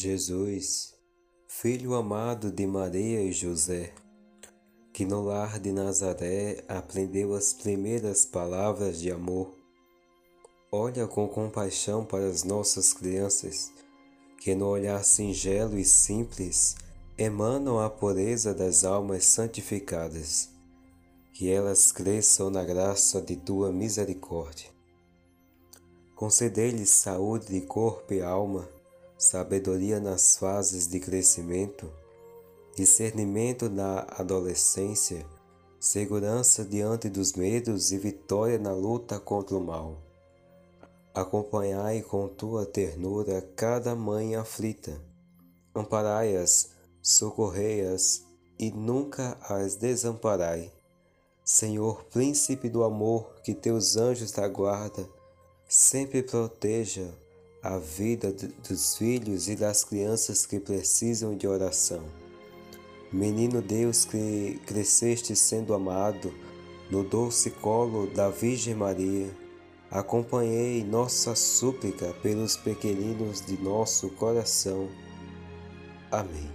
Jesus, filho amado de Maria e José, que no lar de Nazaré aprendeu as primeiras palavras de amor, olha com compaixão para as nossas crianças, que no olhar singelo e simples emanam a pureza das almas santificadas, que elas cresçam na graça de tua misericórdia. Concedei-lhes saúde de corpo e alma sabedoria nas fases de crescimento, discernimento na adolescência, segurança diante dos medos e vitória na luta contra o mal. Acompanhai com tua ternura cada mãe aflita, amparai-as, socorrei-as e nunca as desamparai. Senhor, príncipe do amor, que teus anjos da guarda sempre proteja a vida dos filhos e das crianças que precisam de oração. Menino Deus que cresceste sendo amado no doce colo da Virgem Maria, acompanhei nossa súplica pelos pequeninos de nosso coração. Amém.